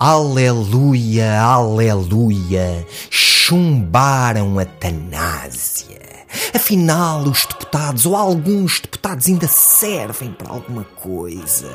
Aleluia, aleluia, chumbaram a Tanásia. Afinal, os deputados ou alguns deputados ainda servem para alguma coisa.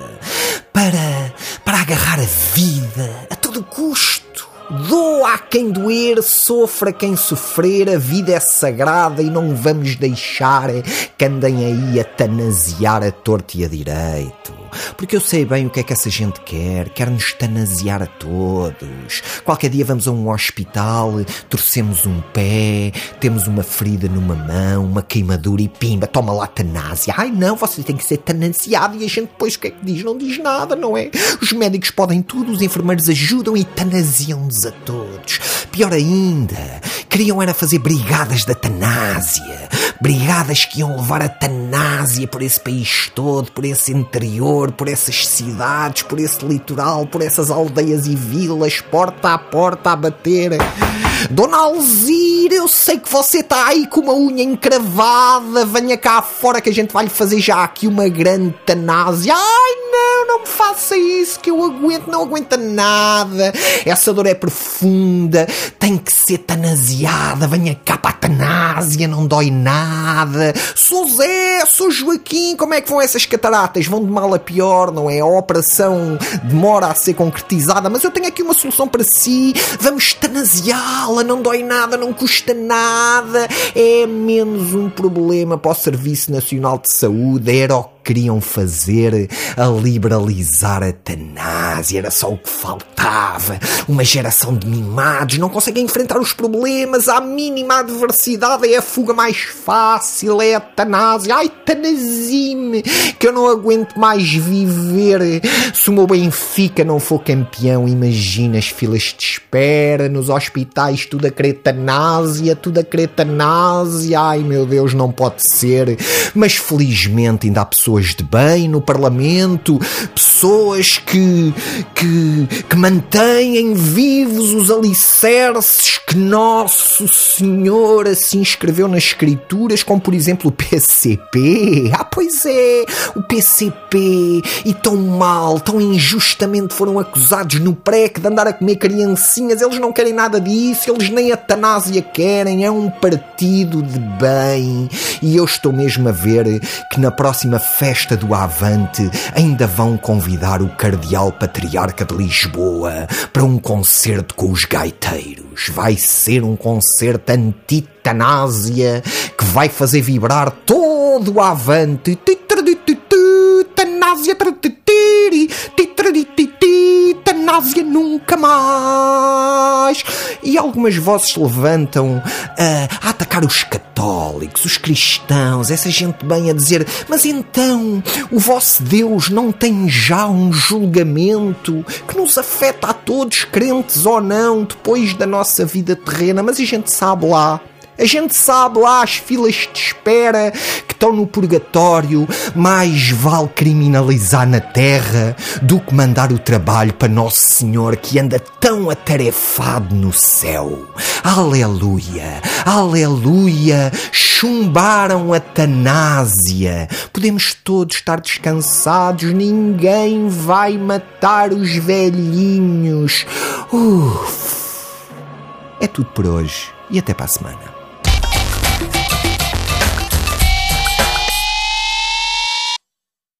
Para, para agarrar a vida a todo custo. Doa a quem doer, sofra quem sofrer, a vida é sagrada e não vamos deixar que andem aí a tanasiar a torto e a direito porque eu sei bem o que é que essa gente quer, quer nos tanasiar a todos. Qualquer dia vamos a um hospital, torcemos um pé, temos uma ferida numa mão, uma queimadura e pimba, toma lá tanásia. Ai não, você tem que ser tanasiado e a gente depois o que é que diz? Não diz nada, não é? Os médicos podem tudo, os enfermeiros ajudam e tanasiam-nos a todos. Pior ainda, queriam era fazer brigadas da tanásia. Brigadas que iam levar a tanásia por esse país todo, por esse interior por essas cidades, por esse litoral, por essas aldeias e vilas, porta a porta a bater. Dona Alzira, eu sei que você está aí com uma unha encravada. Venha cá fora que a gente vai lhe fazer já aqui uma grande tanásia. Ai, não, não me faça isso que eu aguento, não aguenta nada. Essa dor é profunda, tem que ser tanasiada. Venha cá para a tanásia, não dói nada. Sou Zé, sou Joaquim, como é que vão essas cataratas? Vão de mal a pior, não é? A operação demora a ser concretizada, mas eu tenho aqui uma solução para si. Vamos tanasiá-la ela não dói nada, não custa nada, é menos um problema para o Serviço Nacional de Saúde, era o queriam fazer a liberalizar a tanásia, era só o que faltava. Uma geração de mimados não conseguem enfrentar os problemas, à mínima adversidade é a fuga mais fácil, é a tanásia. Ai, tanazime, que eu não aguento mais viver. Se o meu Benfica não for campeão, imagina as filas de espera nos hospitais, tudo a querer tanásia, tudo a querer tanásia. Ai, meu Deus, não pode ser. Mas felizmente ainda há pessoas pessoas de bem no Parlamento, pessoas que, que, que mantêm vivos os alicerces que Nosso Senhor assim escreveu nas Escrituras, como por exemplo o PCP. Ah, pois é, o PCP. E tão mal, tão injustamente foram acusados no PREC de andar a comer criancinhas. Eles não querem nada disso, eles nem a tanásia querem. É um partido de bem. E eu estou mesmo a ver que na próxima festa do Avante ainda vão convidar o Cardeal Patriarca de Lisboa para um concerto com os gaiteiros. Vai ser um concerto antitanásia que vai fazer vibrar todo o Avante. Tanásia, Tanásia nunca mais. E algumas vozes levantam a, a atacar os católicos, os cristãos, essa gente bem a dizer: Mas então o vosso Deus não tem já um julgamento que nos afeta a todos, crentes ou não, depois da nossa vida terrena? Mas a gente sabe lá a gente sabe lá as filas de espera que estão no purgatório. Mais vale criminalizar na terra do que mandar o trabalho para Nosso Senhor que anda tão atarefado no céu. Aleluia, aleluia. Chumbaram a tanásia. Podemos todos estar descansados. Ninguém vai matar os velhinhos. Uf. É tudo por hoje e até para a semana.